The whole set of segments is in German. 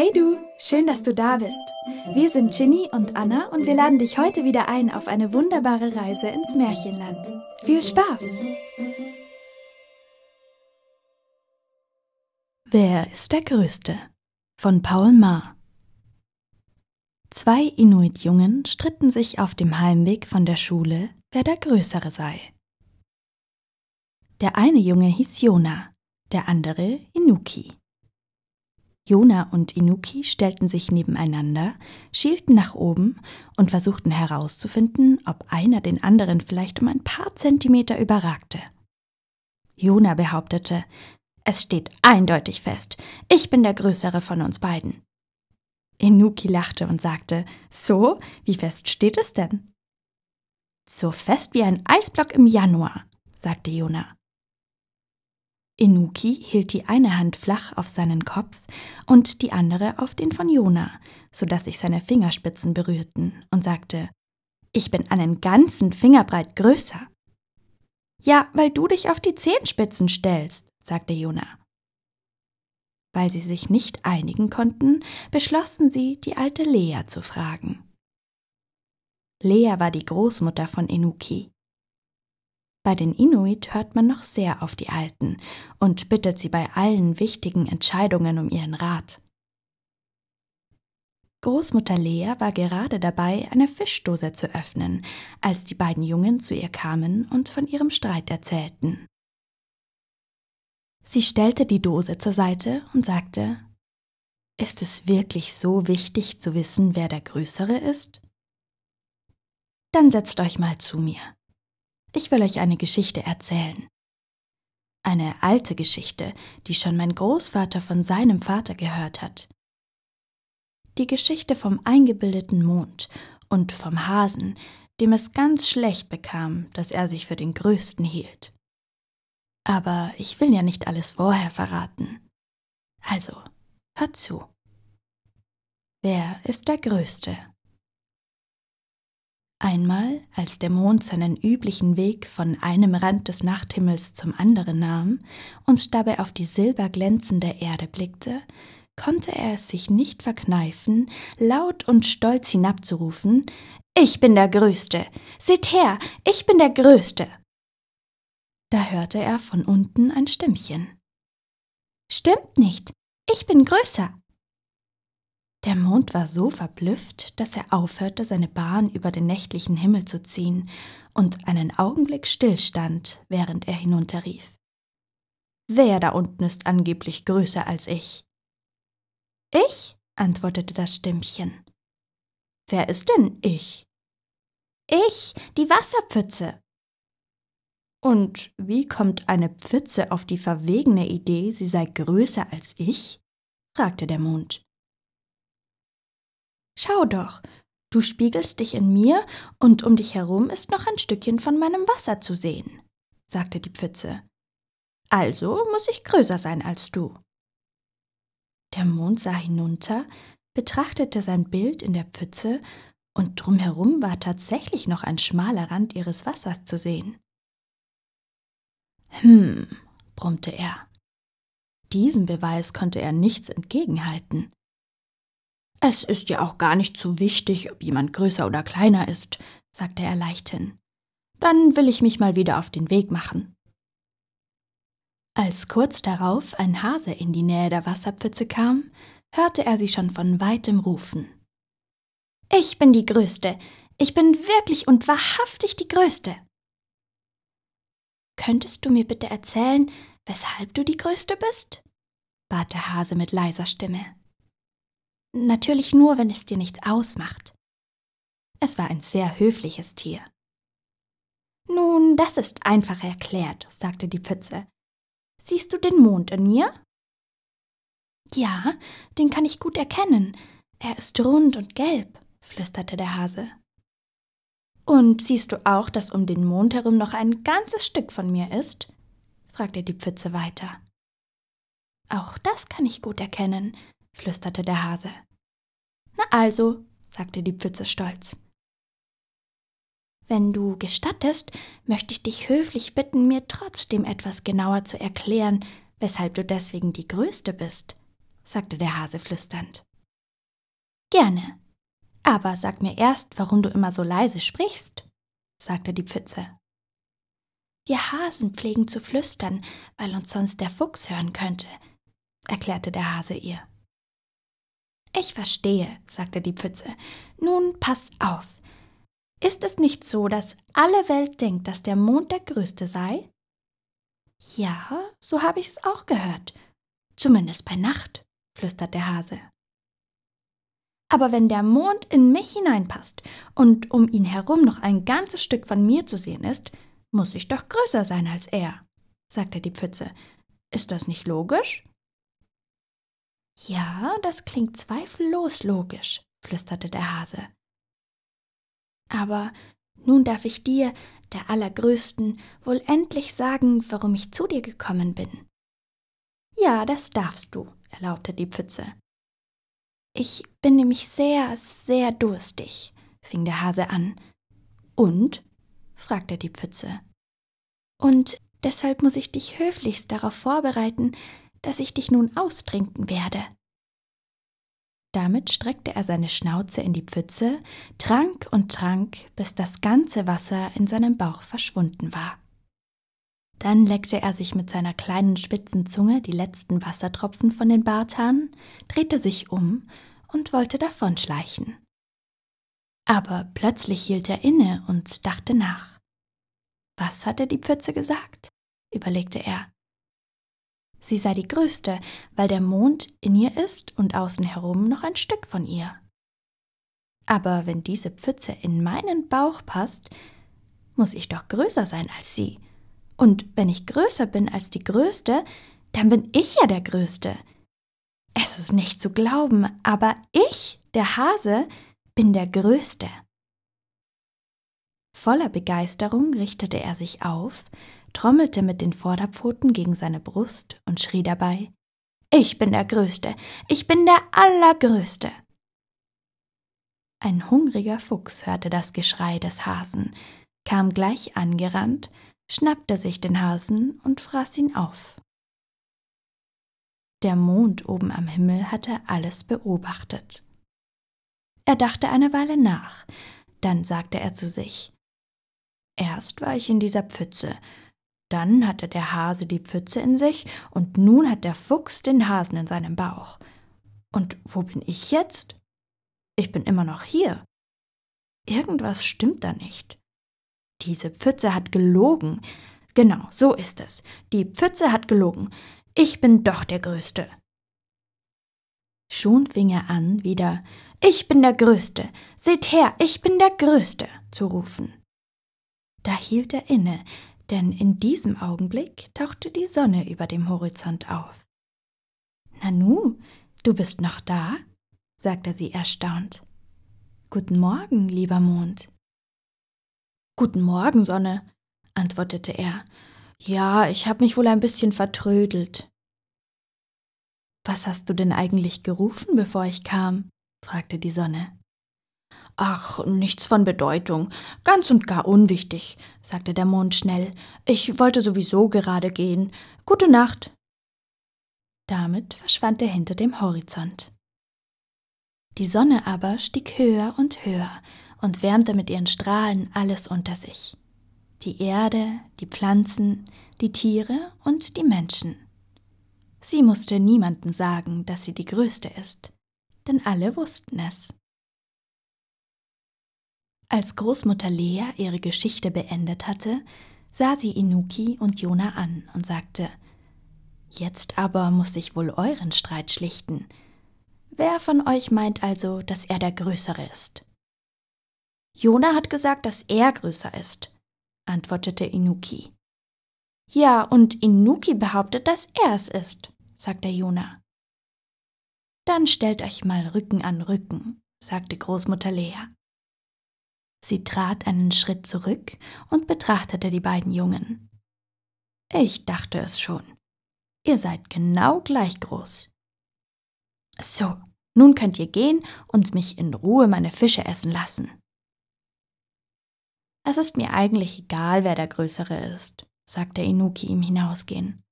Hey du, schön, dass du da bist. Wir sind Ginny und Anna und wir laden dich heute wieder ein auf eine wunderbare Reise ins Märchenland. Viel Spaß! Wer ist der Größte? von Paul Maar Zwei Inuit-Jungen stritten sich auf dem Heimweg von der Schule, wer der Größere sei. Der eine Junge hieß Jona, der andere Inuki. Jona und Inuki stellten sich nebeneinander, schielten nach oben und versuchten herauszufinden, ob einer den anderen vielleicht um ein paar Zentimeter überragte. Jona behauptete, es steht eindeutig fest, ich bin der Größere von uns beiden. Inuki lachte und sagte, so, wie fest steht es denn? So fest wie ein Eisblock im Januar, sagte Jona. Inuki hielt die eine Hand flach auf seinen Kopf und die andere auf den von Jona, so dass sich seine Fingerspitzen berührten, und sagte, ich bin einen ganzen Fingerbreit größer. Ja, weil du dich auf die Zehenspitzen stellst, sagte Jona. Weil sie sich nicht einigen konnten, beschlossen sie, die alte Lea zu fragen. Lea war die Großmutter von Inuki. Bei den Inuit hört man noch sehr auf die Alten und bittet sie bei allen wichtigen Entscheidungen um ihren Rat. Großmutter Lea war gerade dabei, eine Fischdose zu öffnen, als die beiden Jungen zu ihr kamen und von ihrem Streit erzählten. Sie stellte die Dose zur Seite und sagte Ist es wirklich so wichtig zu wissen, wer der Größere ist? Dann setzt euch mal zu mir. Ich will euch eine Geschichte erzählen. Eine alte Geschichte, die schon mein Großvater von seinem Vater gehört hat. Die Geschichte vom eingebildeten Mond und vom Hasen, dem es ganz schlecht bekam, dass er sich für den Größten hielt. Aber ich will ja nicht alles vorher verraten. Also, hört zu. Wer ist der Größte? Einmal, als der Mond seinen üblichen Weg von einem Rand des Nachthimmels zum anderen nahm und dabei auf die silberglänzende Erde blickte, konnte er es sich nicht verkneifen, laut und stolz hinabzurufen Ich bin der Größte. Seht her, ich bin der Größte. Da hörte er von unten ein Stimmchen. Stimmt nicht, ich bin größer. Der Mond war so verblüfft, dass er aufhörte, seine Bahn über den nächtlichen Himmel zu ziehen und einen Augenblick stillstand, während er hinunterrief. Wer da unten ist angeblich größer als ich? Ich? antwortete das Stimmchen. Wer ist denn ich? Ich, die Wasserpfütze. Und wie kommt eine Pfütze auf die verwegene Idee, sie sei größer als ich? fragte der Mond. Schau doch, du spiegelst dich in mir und um dich herum ist noch ein Stückchen von meinem Wasser zu sehen, sagte die Pfütze. Also muss ich größer sein als du. Der Mond sah hinunter, betrachtete sein Bild in der Pfütze, und drumherum war tatsächlich noch ein schmaler Rand ihres Wassers zu sehen. Hm, brummte er. Diesem Beweis konnte er nichts entgegenhalten. Es ist ja auch gar nicht so wichtig, ob jemand größer oder kleiner ist, sagte er leichthin. Dann will ich mich mal wieder auf den Weg machen. Als kurz darauf ein Hase in die Nähe der Wasserpfütze kam, hörte er sie schon von weitem rufen. Ich bin die Größte. Ich bin wirklich und wahrhaftig die Größte. Könntest du mir bitte erzählen, weshalb du die Größte bist? bat der Hase mit leiser Stimme. Natürlich nur, wenn es dir nichts ausmacht. Es war ein sehr höfliches Tier. Nun, das ist einfach erklärt, sagte die Pfütze. Siehst du den Mond in mir? Ja, den kann ich gut erkennen. Er ist rund und gelb, flüsterte der Hase. Und siehst du auch, dass um den Mond herum noch ein ganzes Stück von mir ist? fragte die Pfütze weiter. Auch das kann ich gut erkennen, flüsterte der Hase. Na also, sagte die Pfütze stolz. Wenn du gestattest, möchte ich dich höflich bitten, mir trotzdem etwas genauer zu erklären, weshalb du deswegen die Größte bist, sagte der Hase flüsternd. Gerne. Aber sag mir erst, warum du immer so leise sprichst, sagte die Pfütze. Wir Hasen pflegen zu flüstern, weil uns sonst der Fuchs hören könnte, erklärte der Hase ihr. Ich verstehe, sagte die Pfütze. Nun pass auf. Ist es nicht so, dass alle Welt denkt, dass der Mond der größte sei? Ja, so habe ich es auch gehört. Zumindest bei Nacht, flüstert der Hase. Aber wenn der Mond in mich hineinpasst und um ihn herum noch ein ganzes Stück von mir zu sehen ist, muss ich doch größer sein als er, sagte die Pfütze. Ist das nicht logisch? Ja, das klingt zweifellos logisch, flüsterte der Hase. Aber nun darf ich dir, der Allergrößten, wohl endlich sagen, warum ich zu dir gekommen bin. Ja, das darfst du, erlaubte die Pfütze. Ich bin nämlich sehr, sehr durstig, fing der Hase an. Und? fragte die Pfütze. Und deshalb muss ich dich höflichst darauf vorbereiten, dass ich dich nun austrinken werde. Damit streckte er seine Schnauze in die Pfütze, trank und trank, bis das ganze Wasser in seinem Bauch verschwunden war. Dann leckte er sich mit seiner kleinen spitzen Zunge die letzten Wassertropfen von den Barthaaren, drehte sich um und wollte davonschleichen. Aber plötzlich hielt er inne und dachte nach. Was hatte die Pfütze gesagt? überlegte er. Sie sei die größte, weil der Mond in ihr ist und außen herum noch ein Stück von ihr. Aber wenn diese Pfütze in meinen Bauch passt, muss ich doch größer sein als sie. Und wenn ich größer bin als die Größte, dann bin ich ja der Größte. Es ist nicht zu glauben, aber ich, der Hase, bin der Größte. Voller Begeisterung richtete er sich auf, trommelte mit den Vorderpfoten gegen seine Brust und schrie dabei Ich bin der Größte, ich bin der Allergrößte. Ein hungriger Fuchs hörte das Geschrei des Hasen, kam gleich angerannt, schnappte sich den Hasen und fraß ihn auf. Der Mond oben am Himmel hatte alles beobachtet. Er dachte eine Weile nach, dann sagte er zu sich Erst war ich in dieser Pfütze, dann hatte der Hase die Pfütze in sich und nun hat der Fuchs den Hasen in seinem Bauch. Und wo bin ich jetzt? Ich bin immer noch hier. Irgendwas stimmt da nicht. Diese Pfütze hat gelogen. Genau, so ist es. Die Pfütze hat gelogen. Ich bin doch der Größte. Schon fing er an, wieder Ich bin der Größte. Seht her, ich bin der Größte zu rufen. Da hielt er inne, denn in diesem Augenblick tauchte die Sonne über dem Horizont auf. Nanu, du bist noch da? sagte sie erstaunt. Guten Morgen, lieber Mond. Guten Morgen, Sonne, antwortete er. Ja, ich habe mich wohl ein bisschen vertrödelt. Was hast du denn eigentlich gerufen, bevor ich kam? fragte die Sonne. Ach, nichts von Bedeutung, ganz und gar unwichtig, sagte der Mond schnell. Ich wollte sowieso gerade gehen. Gute Nacht. Damit verschwand er hinter dem Horizont. Die Sonne aber stieg höher und höher und wärmte mit ihren Strahlen alles unter sich. Die Erde, die Pflanzen, die Tiere und die Menschen. Sie musste niemanden sagen, dass sie die Größte ist, denn alle wussten es. Als Großmutter Lea ihre Geschichte beendet hatte, sah sie Inuki und Jona an und sagte Jetzt aber muss ich wohl euren Streit schlichten. Wer von euch meint also, dass er der Größere ist? Jona hat gesagt, dass er größer ist, antwortete Inuki. Ja, und Inuki behauptet, dass er es ist, sagte Jona. Dann stellt euch mal Rücken an Rücken, sagte Großmutter Lea. Sie trat einen Schritt zurück und betrachtete die beiden Jungen. Ich dachte es schon. Ihr seid genau gleich groß. So, nun könnt ihr gehen und mich in Ruhe meine Fische essen lassen. Es ist mir eigentlich egal, wer der Größere ist, sagte Inuki im Hinausgehen.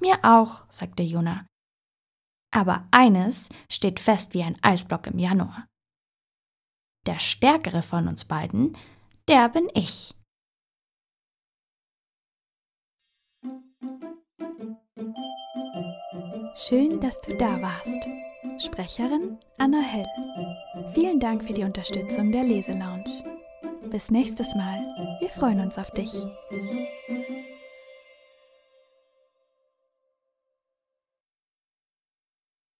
Mir auch, sagte Juna. Aber eines steht fest wie ein Eisblock im Januar. Der stärkere von uns beiden, der bin ich. Schön, dass du da warst. Sprecherin Anna Hell. Vielen Dank für die Unterstützung der Leselounge. Bis nächstes Mal. Wir freuen uns auf dich.